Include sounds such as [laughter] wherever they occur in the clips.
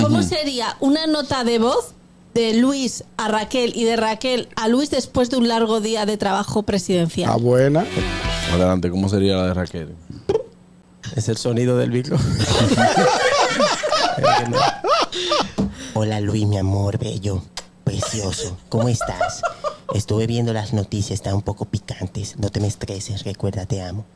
¿Cómo sería una nota de voz de Luis a Raquel y de Raquel a Luis después de un largo día de trabajo presidencial? Ah, buena. Adelante, ¿cómo sería la de Raquel? Es el sonido del micro. [laughs] Hola Luis, mi amor, bello, precioso. ¿Cómo estás? Estuve viendo las noticias, están un poco picantes. No te me estreses, recuerda, te amo.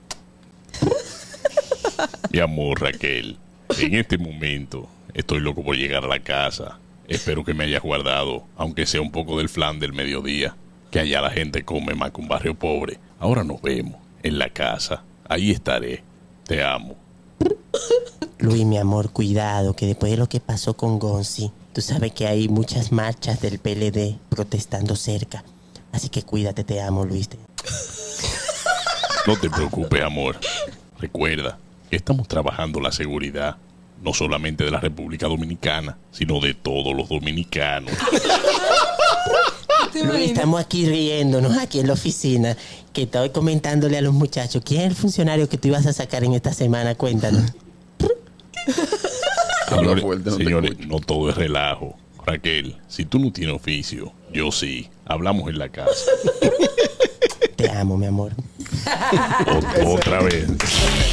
Mi amor, Raquel, en este momento estoy loco por llegar a la casa. Espero que me hayas guardado, aunque sea un poco del flan del mediodía, que allá la gente come más que un barrio pobre. Ahora nos vemos en la casa. Ahí estaré. Te amo. Luis, mi amor, cuidado, que después de lo que pasó con Gonzi, tú sabes que hay muchas marchas del PLD protestando cerca. Así que cuídate, te amo, Luis. No te preocupes, amor. Recuerda estamos trabajando la seguridad, no solamente de la República Dominicana, sino de todos los dominicanos. Luis, estamos aquí riéndonos, aquí en la oficina, que estoy comentándole a los muchachos, ¿quién es el funcionario que tú ibas a sacar en esta semana? Cuéntanos. [laughs] Señores, fuerte, no te señores, no todo es relajo. Raquel, si tú no tienes oficio, yo sí. Hablamos en la casa. Te amo, mi amor. [laughs] Otra vez.